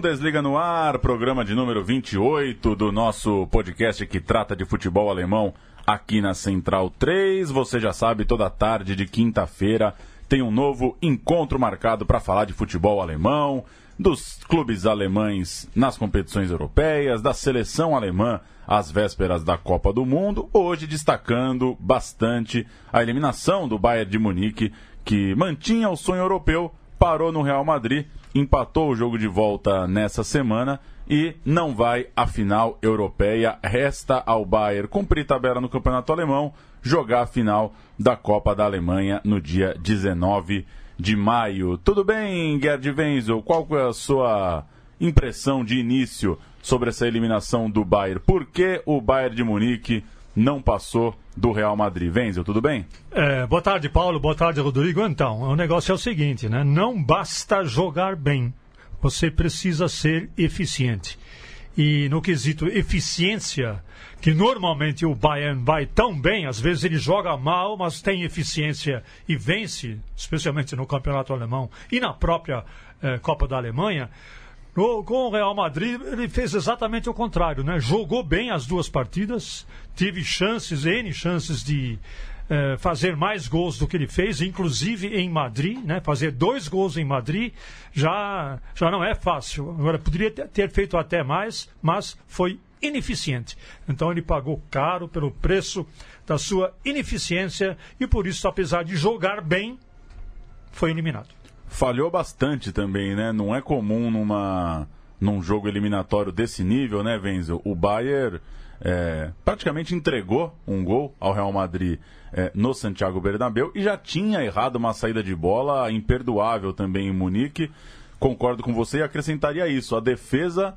Bundesliga no ar, programa de número 28 do nosso podcast que trata de futebol alemão aqui na Central 3. Você já sabe, toda tarde de quinta-feira tem um novo encontro marcado para falar de futebol alemão, dos clubes alemães nas competições europeias, da seleção alemã às vésperas da Copa do Mundo. Hoje destacando bastante a eliminação do Bayern de Munique, que mantinha o sonho europeu, parou no Real Madrid empatou o jogo de volta nessa semana e não vai à final europeia. Resta ao Bayern cumprir tabela no campeonato alemão, jogar a final da Copa da Alemanha no dia 19 de maio. Tudo bem, Gerd Wenzel? Qual é a sua impressão de início sobre essa eliminação do Bayern? Por que o Bayern de Munique não passou do Real Madrid. Wenzel, tudo bem? É, boa tarde, Paulo. Boa tarde, Rodrigo. Então, o negócio é o seguinte, né? Não basta jogar bem. Você precisa ser eficiente. E no quesito eficiência, que normalmente o Bayern vai tão bem, às vezes ele joga mal, mas tem eficiência e vence, especialmente no campeonato alemão e na própria eh, Copa da Alemanha. No, com o Real Madrid, ele fez exatamente o contrário, né? Jogou bem as duas partidas, teve chances, N chances de eh, fazer mais gols do que ele fez, inclusive em Madrid, né? Fazer dois gols em Madrid já, já não é fácil. Agora, poderia ter feito até mais, mas foi ineficiente. Então ele pagou caro pelo preço da sua ineficiência e por isso, apesar de jogar bem, foi eliminado falhou bastante também, né? Não é comum numa, num jogo eliminatório desse nível, né, Wenzel? O Bayern é, praticamente entregou um gol ao Real Madrid é, no Santiago Bernabéu e já tinha errado uma saída de bola imperdoável também em Munique. Concordo com você e acrescentaria isso. A defesa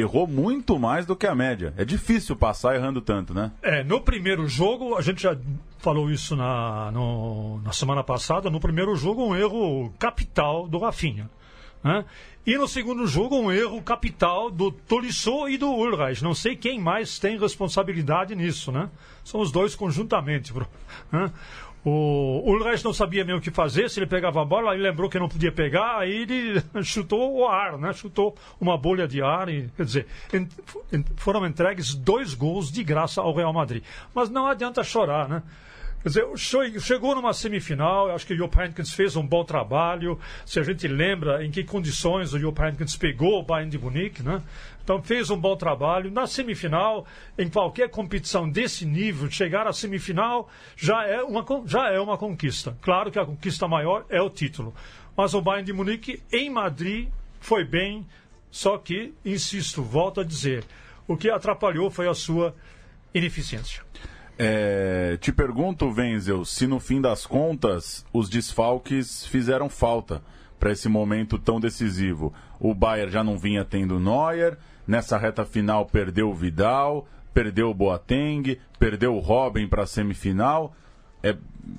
errou muito mais do que a média. É difícil passar errando tanto, né? É, no primeiro jogo, a gente já falou isso na, no, na semana passada, no primeiro jogo um erro capital do Rafinha. Né? E no segundo jogo, um erro capital do Tolisso e do Ulreich. Não sei quem mais tem responsabilidade nisso, né? São os dois conjuntamente. Né? O Ulreich não sabia mesmo o que fazer, se ele pegava a bola, ele lembrou que não podia pegar, aí ele chutou o ar, né? Chutou uma bolha de ar e, quer dizer, foram entregues dois gols de graça ao Real Madrid. Mas não adianta chorar, né? Quer dizer, chegou numa semifinal, acho que o Jupp Heynckes fez um bom trabalho. Se a gente lembra em que condições o Jupp Heynckes pegou o Bayern de Munique, né? Então fez um bom trabalho. Na semifinal, em qualquer competição desse nível, chegar à semifinal já é uma, já é uma conquista. Claro que a conquista maior é o título. Mas o Bayern de Munique em Madrid foi bem, só que, insisto, volto a dizer, o que atrapalhou foi a sua ineficiência. É, te pergunto, Wenzel, se no fim das contas os desfalques fizeram falta para esse momento tão decisivo. O Bayern já não vinha tendo Neuer, nessa reta final perdeu o Vidal, perdeu o Boateng, perdeu o Robin para a semifinal é,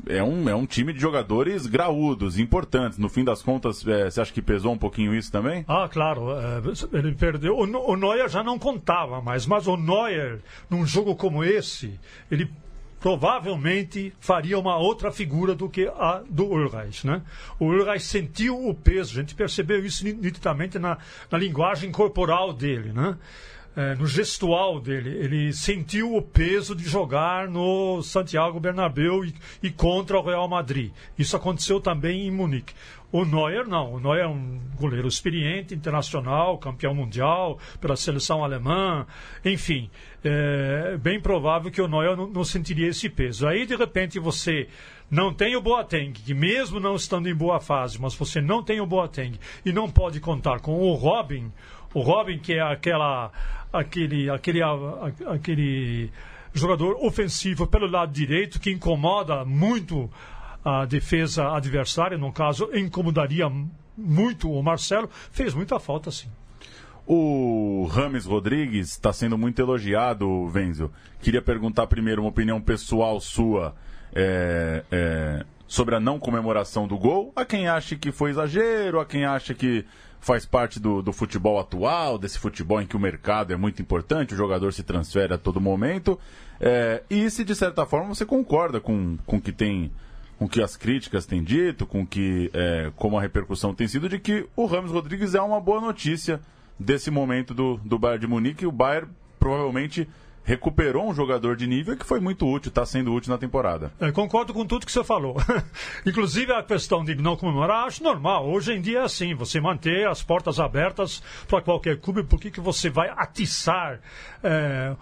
é, um, é um time de jogadores graúdos, importantes. No fim das contas, é, você acha que pesou um pouquinho isso também? Ah, claro. É, ele perdeu. O, o Neuer já não contava mais, mas o Neuer, num jogo como esse, ele provavelmente faria uma outra figura do que a do Ulreich, né? O Ulreich sentiu o peso, a gente percebeu isso nitidamente na, na linguagem corporal dele, né? É, no gestual dele. Ele sentiu o peso de jogar no Santiago Bernabéu e, e, contra o Real Madrid. Isso aconteceu também em Munique. O Neuer não. O Neuer é um goleiro experiente, internacional, campeão mundial pela seleção alemã. Enfim, é bem provável que o Neuer não, não sentiria esse peso. Aí, de repente, você não tem o Boateng, que mesmo não estando em boa fase, mas você não tem o Boateng e não pode contar com o Robin, o Robin que é aquela aquele, aquele, aquele jogador ofensivo pelo lado direito que incomoda muito a defesa adversária, no caso, incomodaria muito o Marcelo, fez muita falta sim. O Rames Rodrigues está sendo muito elogiado, Venzel. Queria perguntar primeiro uma opinião pessoal sua é, é, sobre a não comemoração do gol. A quem acha que foi exagero, a quem acha que faz parte do, do, futebol atual, desse futebol em que o mercado é muito importante, o jogador se transfere a todo momento. É, e se de certa forma você concorda com, com que tem com que as críticas têm dito, com que é, como a repercussão tem sido de que o Ramos Rodrigues é uma boa notícia desse momento do, do Bayern de Munique o Bayern provavelmente recuperou um jogador de nível que foi muito útil, está sendo útil na temporada. É, concordo com tudo que você falou. Inclusive a questão de não comemorar, acho normal. Hoje em dia é assim, você manter as portas abertas para qualquer clube, por que você vai atiçar é,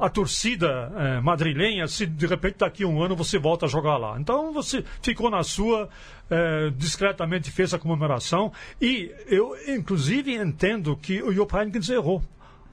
a torcida é, madrilenha se de repente daqui a um ano você volta a jogar lá. Então você ficou na sua, é, discretamente fez a comemoração e eu inclusive entendo que o Heynckes errou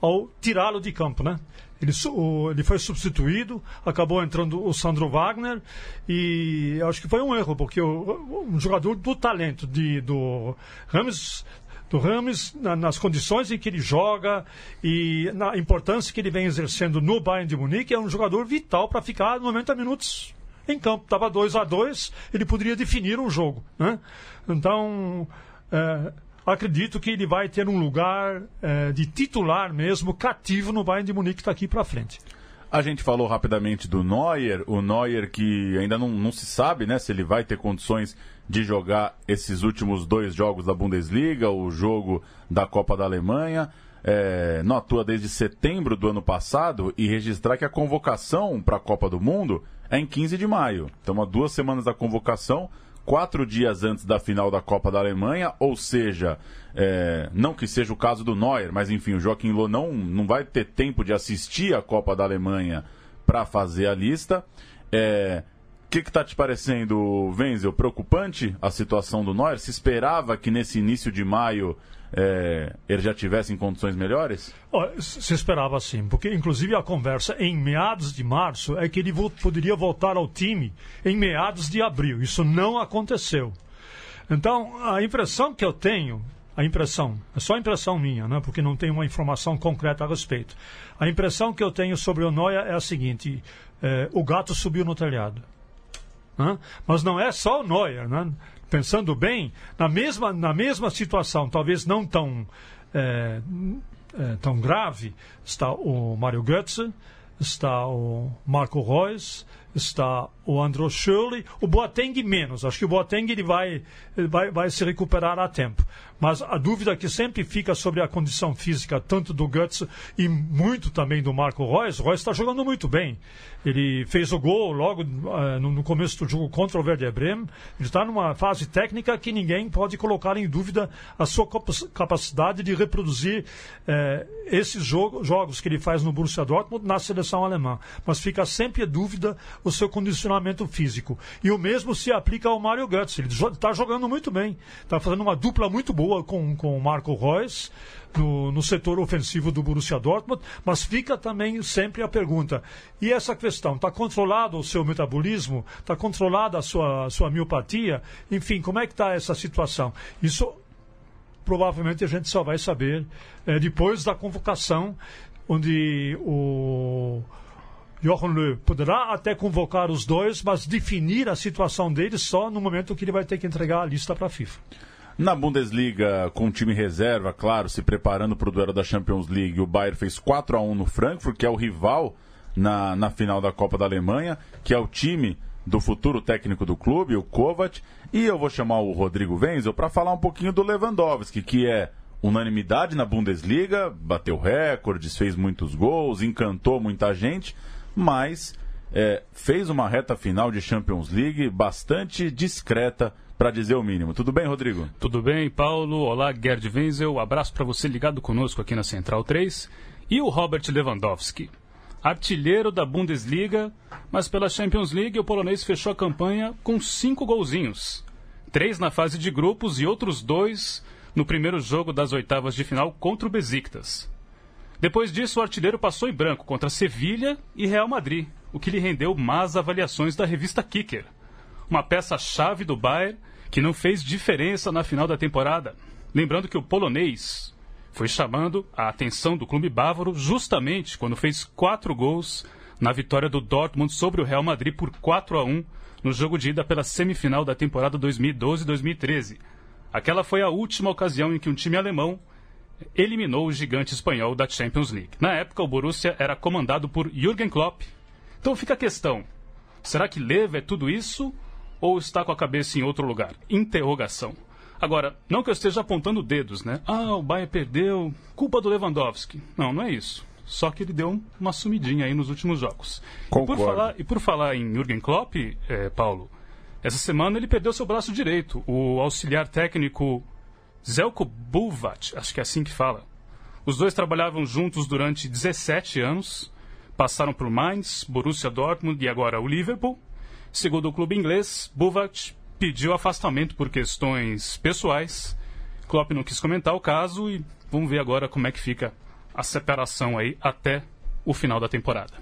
ao tirá-lo de campo, né? Ele, o, ele, foi substituído, acabou entrando o Sandro Wagner e acho que foi um erro, porque o, um jogador do talento de, do Rames, do Rames na, nas condições em que ele joga e na importância que ele vem exercendo no Bayern de Munique, é um jogador vital para ficar 90 minutos em campo. Estava 2 a 2 ele poderia definir um jogo. Né? Então. É, acredito que ele vai ter um lugar é, de titular mesmo, cativo no Bayern de Munique daqui para frente. A gente falou rapidamente do Neuer, o Neuer que ainda não, não se sabe né, se ele vai ter condições de jogar esses últimos dois jogos da Bundesliga, o jogo da Copa da Alemanha. É, não atua desde setembro do ano passado e registrar que a convocação para a Copa do Mundo é em 15 de maio. Então, há duas semanas da convocação quatro dias antes da final da Copa da Alemanha, ou seja, é, não que seja o caso do Neuer, mas enfim, o Joaquim Loh não, não vai ter tempo de assistir a Copa da Alemanha para fazer a lista. É, o que está te parecendo, Wenzel? Preocupante a situação do Neuer? Se esperava que nesse início de maio é, ele já tivesse em condições melhores? se esperava sim, porque inclusive a conversa em meados de março é que ele poderia voltar ao time em meados de abril. Isso não aconteceu. Então, a impressão que eu tenho, a impressão, é só impressão minha, né, porque não tenho uma informação concreta a respeito. A impressão que eu tenho sobre o Noia é a seguinte: é, o gato subiu no telhado. Né? Mas não é só o Neuer. Né? Pensando bem, na mesma, na mesma situação, talvez não tão, é, é, tão grave, está o Mario Götze, está o Marco Reus, está o Andro Schürrle, o Boateng menos. Acho que o Boateng ele vai, ele vai, vai se recuperar a tempo. Mas a dúvida que sempre fica sobre a condição física, tanto do Guts e muito também do Marco Reus. Reus está jogando muito bem. Ele fez o gol logo uh, no, começo do jogo contra o Werder Bremen. Ele está numa fase técnica que ninguém pode colocar em dúvida a sua capacidade de reproduzir uh, esses jogo, jogos que ele faz no Borussia Dortmund na seleção alemã. Mas fica sempre a dúvida o seu condicionamento físico. E o mesmo se aplica ao Mário Götze. Ele está jogando muito bem. Está fazendo uma dupla muito boa com, com o Marco Reus. No, no, setor ofensivo do Borussia Dortmund, mas fica também sempre a pergunta: e essa questão? Está controlado o seu metabolismo? Está controlada a sua, a sua miopatia? Enfim, como é que está essa situação? Isso provavelmente a gente só vai saber é, depois da convocação, onde o Jochen Löw poderá até convocar os dois, mas definir a situação deles só no momento que ele vai ter que entregar a lista para a FIFA. Na Bundesliga, com o time reserva, claro, se preparando para o duelo da Champions League, o Bayern fez 4 a 1 no Frankfurt, que é o rival na, na final da Copa da Alemanha, que é o time do futuro técnico do clube, o Kovac. E eu vou chamar o Rodrigo Wenzel para falar um pouquinho do Lewandowski, que é unanimidade na Bundesliga, bateu recordes, fez muitos gols, encantou muita gente mas é, fez uma reta final de Champions League bastante discreta, para dizer o mínimo. Tudo bem, Rodrigo? Tudo bem, Paulo. Olá, Gerd Wenzel. Abraço para você ligado conosco aqui na Central 3. E o Robert Lewandowski, artilheiro da Bundesliga, mas pela Champions League o polonês fechou a campanha com cinco golzinhos. Três na fase de grupos e outros dois no primeiro jogo das oitavas de final contra o Besiktas. Depois disso, o artilheiro passou em branco contra Sevilha e Real Madrid, o que lhe rendeu más avaliações da revista Kicker. Uma peça-chave do Bayern que não fez diferença na final da temporada. Lembrando que o polonês foi chamando a atenção do clube bávaro justamente quando fez quatro gols na vitória do Dortmund sobre o Real Madrid por 4 a 1 no jogo de ida pela semifinal da temporada 2012-2013. Aquela foi a última ocasião em que um time alemão eliminou o gigante espanhol da Champions League. Na época, o Borussia era comandado por Jürgen Klopp. Então fica a questão: será que Leva é tudo isso ou está com a cabeça em outro lugar? Interrogação. Agora, não que eu esteja apontando dedos, né? Ah, o Bayern perdeu, culpa do Lewandowski. Não, não é isso. Só que ele deu uma sumidinha aí nos últimos jogos. Concordo. E por falar, e por falar em Jürgen Klopp, eh, Paulo, essa semana ele perdeu seu braço direito. O auxiliar técnico Zelko Buvat, acho que é assim que fala. Os dois trabalhavam juntos durante 17 anos, passaram por Mainz, Borussia Dortmund e agora o Liverpool. Segundo o clube inglês, Buvat pediu afastamento por questões pessoais. Klopp não quis comentar o caso e vamos ver agora como é que fica a separação aí até o final da temporada.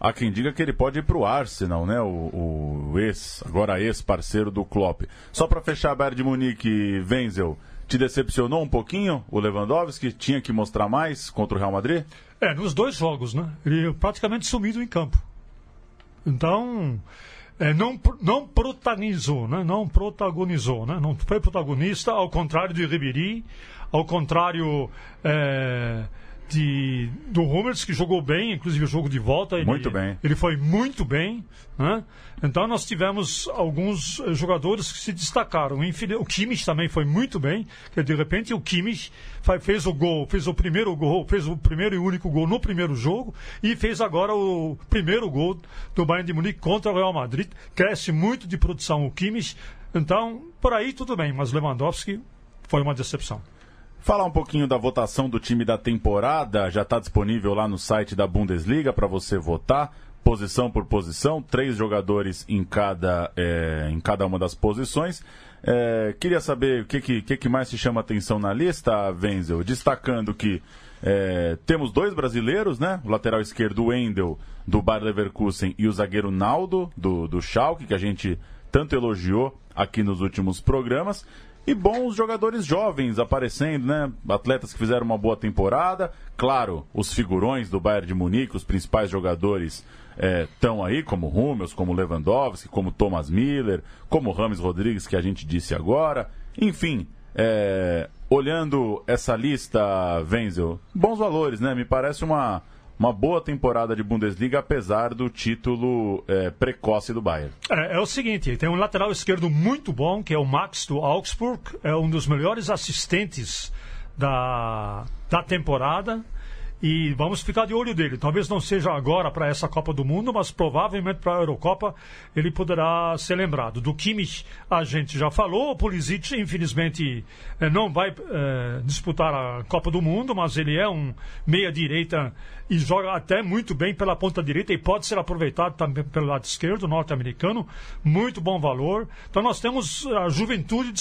Há quem diga que ele pode ir para o Arsenal, né? O, o, ex, agora ex-parceiro do Klopp. Só para fechar, Bayern de Munique, Wenzel, te decepcionou um pouquinho o Lewandowski? Tinha que mostrar mais contra o Real Madrid? É, nos dois jogos, né? Ele praticamente sumido em campo. Então, é, não, não protagonizou, né? Não protagonizou, né? Não foi protagonista, ao contrário de Ribéry, ao contrário é, de, do Hummels, que jogou bem, inclusive o jogo de volta. Ele, muito bem. Ele foi muito bem. Né? Então nós tivemos alguns eh, jogadores que se destacaram. O Kimmich também foi muito bem, que de repente o Kimmich fez o gol, fez o primeiro gol, fez o primeiro e único gol no primeiro jogo e fez agora o primeiro gol do Bayern de Munique contra o Real Madrid. Cresce muito de produção o Kimmich. Então, por aí tudo bem, mas Lewandowski foi uma decepção. Falar um pouquinho da votação do time da temporada, já está disponível lá no site da Bundesliga para você votar, posição por posição, três jogadores em cada, é, em cada uma das posições. É, queria saber o que, que, que, mais te chama atenção na lista, Wenzel, destacando que é, temos dois brasileiros, né? O lateral esquerdo, Wendel, do Bayer Leverkusen, e o zagueiro Naldo, do, do Schalke, que a gente tanto elogiou aqui nos últimos programas. E bons jogadores jovens aparecendo, né? Atletas que fizeram uma boa temporada. Claro, os figurões do Bayern de Munique, os principais jogadores estão é, aí, como Hummels, como Lewandowski, como Thomas Miller, como Rames Rodrigues, que a gente disse agora. Enfim, é, olhando essa lista, Wenzel, bons valores, né? Me parece uma, uma boa temporada de Bundesliga, apesar do título é, precoce do Bayern. É, é, o seguinte, tem um lateral esquerdo muito bom, que é o Max do Augsburg, é um dos melhores assistentes da, da temporada. E vamos ficar de olho dele. Talvez não seja agora para essa Copa do Mundo, mas provavelmente para a Eurocopa ele poderá ser lembrado. Do Kimmich a gente já falou. O Pulisic, infelizmente, eh, não vai é, disputar a Copa do Mundo, mas ele é um meia-direita e joga até muito bem pela ponta direita e pode ser aproveitado também pelo lado esquerdo, norte-americano. Muito bom valor. Então nós temos a juventude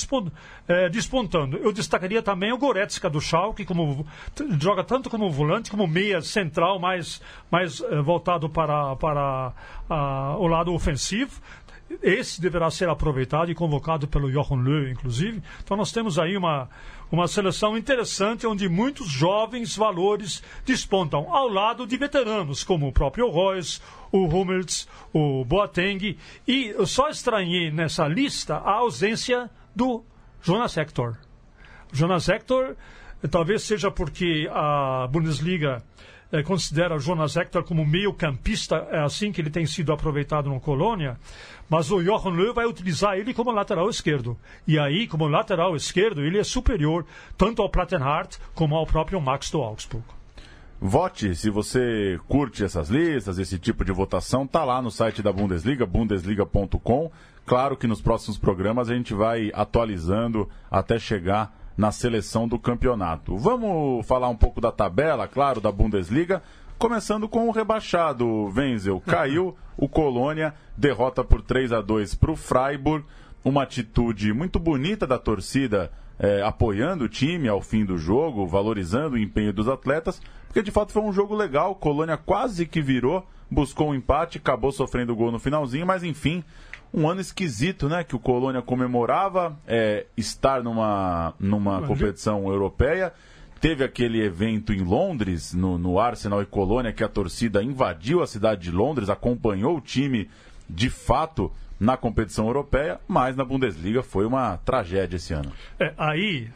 é, despontando. Eu destacaria também o Goretzka do Schalke, como joga tanto como volante como meia central, mais, mais é, voltado para, para a, o lado ofensivo. Esse deverá ser aproveitado e convocado pelo Jochen Löw, inclusive. Então nós temos aí uma, uma seleção interessante onde muitos jovens valores despontam, ao lado de veteranos, como o próprio Royce, o Hummels, o Boateng. E eu só estranhei nessa lista a ausência do Jonas Hector. Jonas Hector, talvez seja porque a Bundesliga eh, considera Jonas Hector como meio campista, é assim que ele tem sido aproveitado no Colônia. Mas o Johan Löw vai utilizar ele como lateral esquerdo. E aí, como lateral esquerdo, ele é superior tanto ao Plattenhardt como ao próprio Max do Augsburg. Vote se você curte essas listas, esse tipo de votação, tá lá no site da Bundesliga, bundesliga.com. Claro que nos próximos programas a gente vai atualizando até chegar na seleção do campeonato. Vamos falar um pouco da tabela, claro, da Bundesliga. Começando com o rebaixado, Wenzel. Caiu o Colônia, derrota por 3 a 2 para o Freiburg. Uma atitude muito bonita da torcida é, apoiando o time ao fim do jogo, valorizando o empenho dos atletas, porque de fato foi um jogo legal. Colônia quase que virou, buscou um empate, acabou sofrendo gol no finalzinho, mas enfim, um ano esquisito, né? Que o Colônia comemorava é, estar numa, numa competição europeia teve aquele evento em Londres, no, no Arsenal e Colônia, que a torcida invadiu a cidade de Londres, acompanhou o time de fato na competição europeia, mas na Bundesliga foi uma tragédia esse ano. É, aí,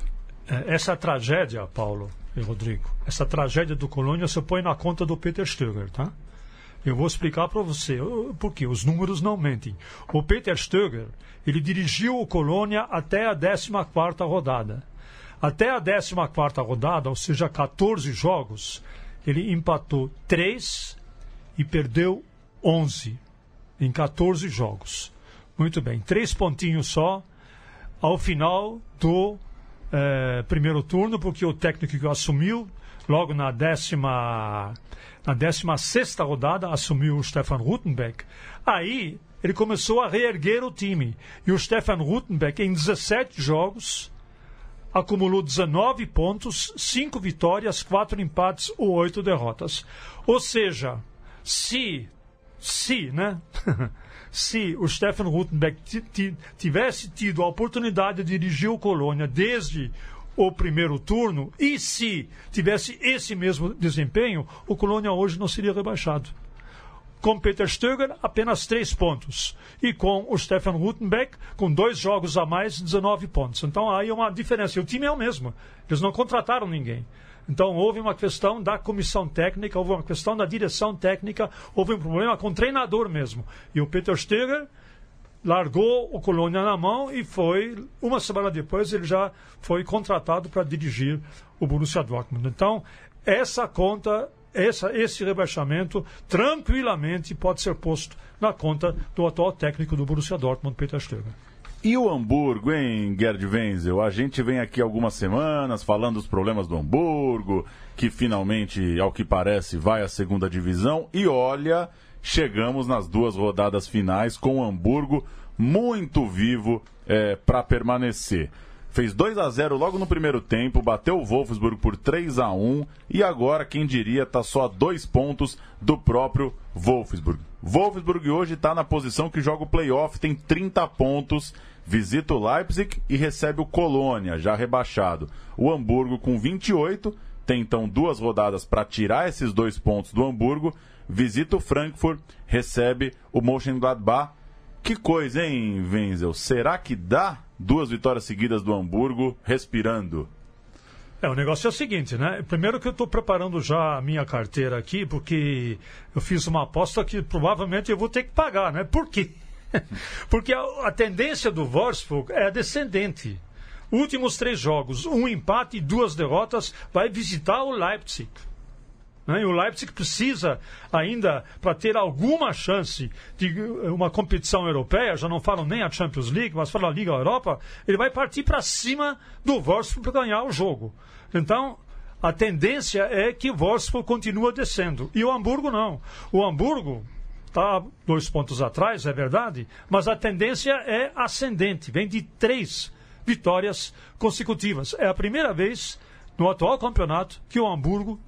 é, essa tragédia, Paulo e Rodrigo, essa tragédia do Colônia você põe na conta do Peter Stöger, tá? Eu vou explicar para você por quê. Os números não mentem. O Peter Stöger, ele dirigiu o Colônia até a 14 rodada. Até a 14 rodada, ou seja, 14 jogos, ele empatou 3 e perdeu 11 em 14 jogos. Muito bem, três pontinhos só ao final do eh, primeiro turno, porque o técnico que assumiu logo na décima, na décima sexta rodada assumiu o Stefan Rutenbeck. Aí ele começou a reerguer o time. E o Stefan Rutenbeck, em 17 jogos, acumulou 19 pontos, 5 vitórias, 4 empates ou 8 derrotas. Ou seja, se se, né? se o Stefan Rutenbeck tivesse tido a oportunidade de dirigir o Colônia desde o primeiro turno e se tivesse esse mesmo desempenho, o Colônia hoje não seria rebaixado. Com Peter Stöger, apenas três pontos. E com o Stefan Rutenbeck, com dois jogos a mais, 19 pontos. Então aí é uma diferença. E o time é o mesmo. Eles não contrataram ninguém. Então houve uma questão da comissão técnica, houve uma questão da direção técnica, houve um problema com o treinador mesmo. E o Peter Steger largou o Colônia na mão e foi, uma semana depois, ele já foi contratado para dirigir o Borussia Dortmund. Então, essa conta, essa, esse rebaixamento, tranquilamente pode ser posto na conta do atual técnico do Borussia Dortmund, Peter Stöger. E o Hamburgo, hein, Gerd Wenzel? A gente vem aqui algumas semanas falando dos problemas do Hamburgo, que finalmente, ao que parece, vai à segunda divisão. E olha, chegamos nas duas rodadas finais com o Hamburgo muito vivo é, para permanecer. Fez 2 a 0 logo no primeiro tempo, bateu o Wolfsburg por 3 a 1 e agora, quem diria, está só a dois pontos do próprio Wolfsburg. Wolfsburg hoje está na posição que joga o playoff, tem 30 pontos visita o Leipzig e recebe o Colônia, já rebaixado. O Hamburgo com 28, tem então duas rodadas para tirar esses dois pontos do Hamburgo. Visita o Frankfurt, recebe o Mönchengladbach. Que coisa, hein, Wenzel? Será que dá duas vitórias seguidas do Hamburgo respirando? É, o negócio é o seguinte, né? Primeiro que eu estou preparando já a minha carteira aqui, porque eu fiz uma aposta que provavelmente eu vou ter que pagar, né? Por quê? Porque a, tendência do Wolfsburg é descendente. Últimos três jogos, um empate e duas derrotas, vai visitar o Leipzig. Né? E o Leipzig precisa ainda, para ter alguma chance de uma competição europeia, já não falam nem a Champions League, mas falam a Liga Europa, ele vai partir para cima do Wolfsburg para ganhar o jogo. Então, a tendência é que o Wolfsburg continua descendo. E o Hamburgo não. O Hamburgo, está dois pontos atrás, é verdade, mas a tendência é ascendente, vem de três vitórias consecutivas. É a primeira vez no atual campeonato que o Hamburgo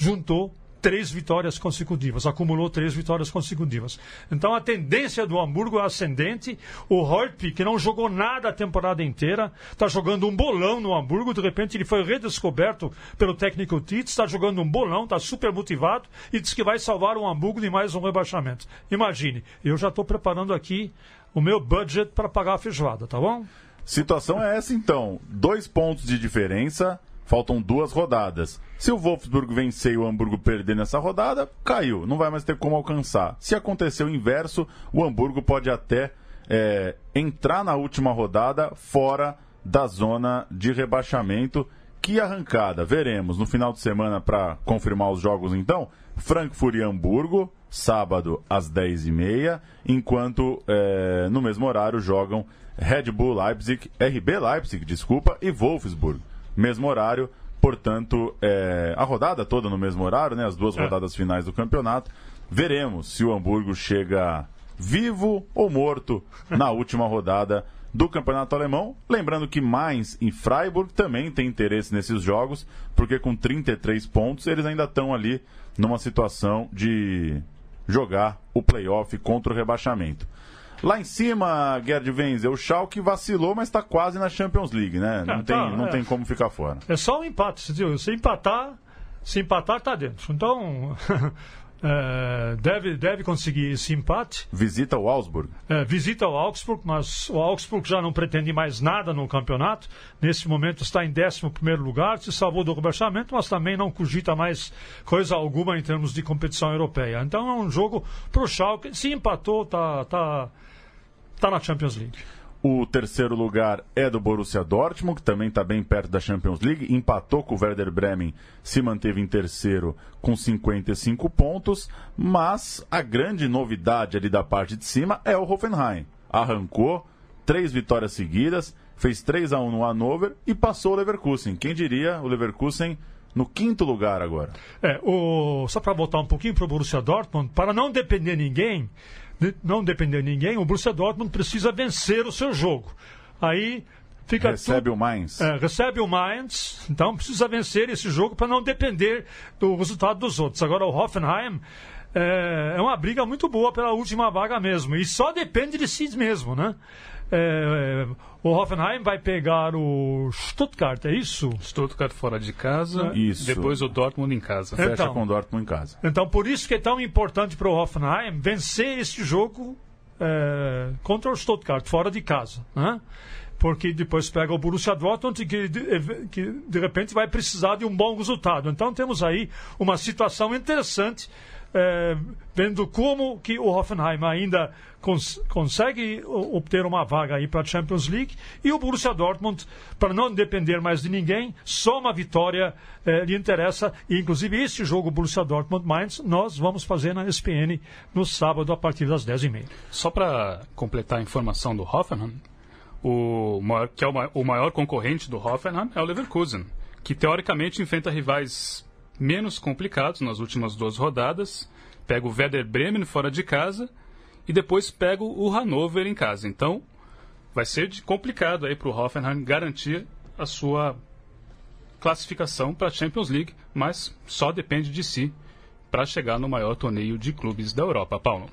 juntou três vitórias consecutivas, acumulou três vitórias consecutivas. Então a tendência do Hamburgo é ascendente. O Hortby, que não jogou nada a temporada inteira, está jogando um bolão no Hamburgo. De repente ele foi redescoberto pelo técnico Tite, está jogando um bolão, está super motivado e diz que vai salvar o Hamburgo de mais um rebaixamento. Imagine, eu já estou preparando aqui o meu budget para pagar a feijoada, tá bom? Situação é essa então: dois pontos de diferença Faltam duas rodadas. Se o Wolfsburg vencer e o Hamburgo perder nessa rodada, caiu. Não vai mais ter como alcançar. Se acontecer o inverso, o Hamburgo pode até é, entrar na última rodada fora da zona de rebaixamento. Que arrancada! Veremos no final de semana para confirmar os jogos então. Frankfurt e Hamburgo, sábado às 10h30, enquanto é, no mesmo horário jogam Red Bull Leipzig, RB Leipzig, desculpa, e Wolfsburg mesmo horário. Portanto, é, a rodada toda no mesmo horário, né, as duas é. rodadas finais do campeonato. Veremos se o Hamburgo chega vivo ou morto na última rodada do campeonato alemão. Lembrando que Mainz e Freiburg também têm interesse nesses jogos, porque com 33 pontos eles ainda estão ali numa situação de jogar o playoff contra o rebaixamento. Lá em cima, Gerd Wenzel, o Schalke vacilou, mas está quase na Champions League, né? Não, É, tem, tá, não é. tem como ficar fora. É só um empate, se, se empatar, se empatar, tá dentro. Então, é, deve, deve conseguir esse empate. Visita o Augsburg. É, visita o Augsburg, mas o Augsburg já não pretende mais nada no campeonato. Nesse momento está em 11 lugar, se salvou do rebaixamento, mas também não cogita mais coisa alguma em termos de competição europeia. Então é um jogo para o Schalke. Se empatou, tá, tá, tá na Champions League. O terceiro lugar é do Borussia Dortmund, que também está bem perto da Champions League. Empatou com o Werder Bremen, se manteve em terceiro com 55 pontos. Mas a grande novidade ali da parte de cima é o Hoffenheim. Arrancou três vitórias seguidas, fez 3 a 1 no Hannover e passou o Leverkusen. Quem diria o Leverkusen no quinto lugar agora? É, o, só para voltar um pouquinho para o Borussia Dortmund, para não depender de ninguém, de- não depender de ninguém, o Borussia Dortmund precisa vencer o seu jogo. Aí fica Recebe tudo- o Mainz. É, recebe o Mainz, então precisa vencer esse jogo para não depender do resultado dos outros. Agora o Hoffenheim é, é uma briga muito boa pela última vaga mesmo e só depende de si mesmo, né? É, é, o Hoffenheim vai pegar o Stuttgart, é isso? Stuttgart fora de casa, Isso. depois o Dortmund em casa. É. Fecha então. com o Dortmund em casa. Então, por isso que é tão importante para o Hoffenheim vencer esse jogo é, contra o Stuttgart, fora de casa. Né? Porque depois pega o Borussia Dortmund, que de, que de repente vai precisar de um bom resultado. Então, temos aí uma situação interessante, é, vendo como que o Hoffenheim ainda cons consegue obter uma vaga aí para a Champions League e o Borussia Dortmund, para não depender mais de ninguém, só uma vitória eh, lhe interessa. E, inclusive, esse jogo Borussia Dortmund-Mainz, nós vamos fazer na ESPN no sábado a partir das 10h30. Só para completar a informação do Hoffenheim, o maior, que é o maior concorrente do Hoffenheim é o Leverkusen, que teoricamente enfrenta rivais menos complicados nas últimas duas rodadas. Pega o Werder Bremen fora de casa e depois pega o Hannover em casa. Então, vai ser complicado aí para o Hoffenheim garantir a sua classificação para a Champions League, mas só depende de si para chegar no maior torneio de clubes da Europa. Paulo.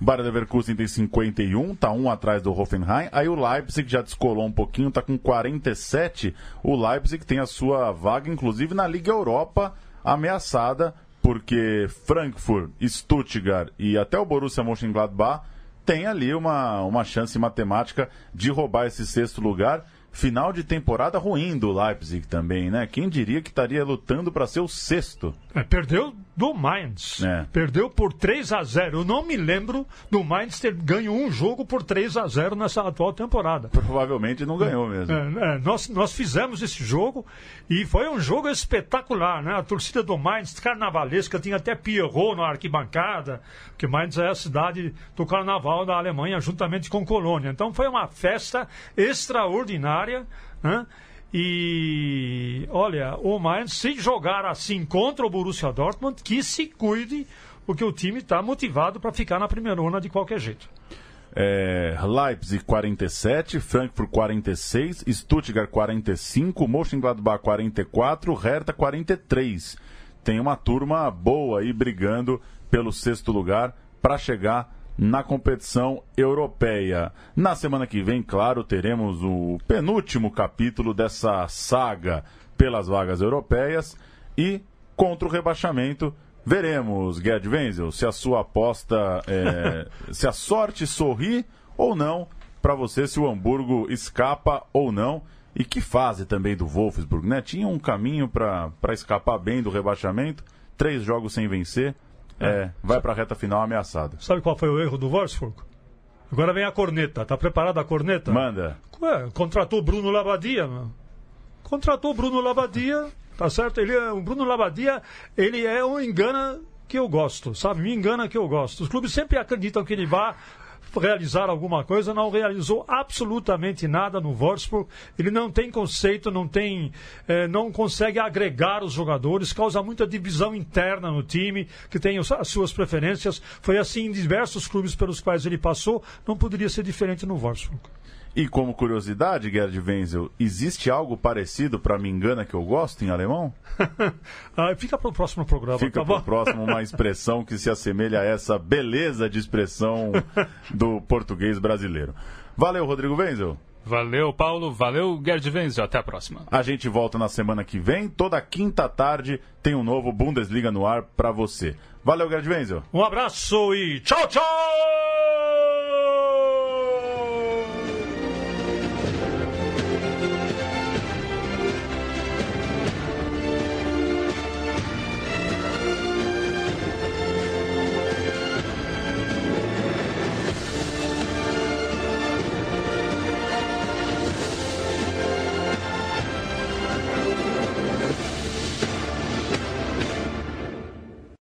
Bayer Leverkusen tem 51, tá um atrás do Hoffenheim. Aí o Leipzig já descolou um pouquinho, tá com 47. O Leipzig tem a sua vaga, inclusive, na Liga Europa ameaçada, porque Frankfurt, Stuttgart e até o Borussia Mönchengladbach tem ali uma, uma chance matemática de roubar esse sexto lugar. Final de temporada ruim do Leipzig também, né? Quem diria que estaria lutando para ser o sexto? É, perdeu do Mainz. É. Perdeu por 3 a 0 Eu não me lembro do Mainz ter ganho um jogo por 3 a 0 nessa atual temporada. Provavelmente não ganhou mesmo. É, é, nós, nós fizemos esse jogo e foi um jogo espetacular, né? A torcida do Mainz, carnavalesca, tinha até Pierrot na arquibancada, porque Mainz é a cidade do carnaval da Alemanha, juntamente com Colônia. Então foi uma festa extraordinária, né? E olha, o Mainz, se jogar assim contra o Borussia Dortmund, que se cuide, porque o time está motivado para ficar na primeira onda de qualquer jeito. É, Leipzig 47, Frankfurt 46, Stuttgart 45, Mönchengladbach 44, Hertha 43. Tem uma turma boa aí brigando pelo sexto lugar para chegar na competição europeia. Na semana que vem, claro, teremos o penúltimo capítulo dessa saga pelas vagas europeias e contra o rebaixamento. Veremos, Gerd Wenzel, se a sua aposta, é, se a sorte sorri ou não para você, se o Hamburgo escapa ou não. E que fase também do Wolfsburg, né? Tinha um caminho para escapar bem do rebaixamento, três jogos sem vencer, é, vai para a reta final ameaçada. Sabe qual foi o erro do Wolfsburg? Agora vem a corneta. Tá preparada a corneta? Manda. Ué, contratou Bruno Labadia, meu. Contratou Bruno Labadia, tá certo? Ele é, o Bruno Labadia, ele é um engana que eu gosto, sabe? Me engana que eu gosto. Os clubes sempre acreditam que ele vai realizar alguma coisa, não realizou absolutamente nada no Wolfsburg. Ele não tem conceito, não tem, eh, não consegue agregar os jogadores, causa muita divisão interna no time, que tem as suas preferências. Foi assim em diversos clubes pelos quais ele passou, não poderia ser diferente no Wolfsburg. E como curiosidade, Gerd Wenzel, existe algo parecido para me engana que eu gosto em alemão? ah, fica para o próximo programa. Fica tá para o próximo uma expressão que se assemelha a essa beleza de expressão do português brasileiro. Valeu, Rodrigo Wenzel. Valeu, Paulo. Valeu, Gerd Wenzel. Até a próxima. A gente volta na semana que vem. Toda quinta tarde tem um novo Bundesliga no ar para você. Valeu, Gerd Wenzel. Um abraço e tchau, tchau!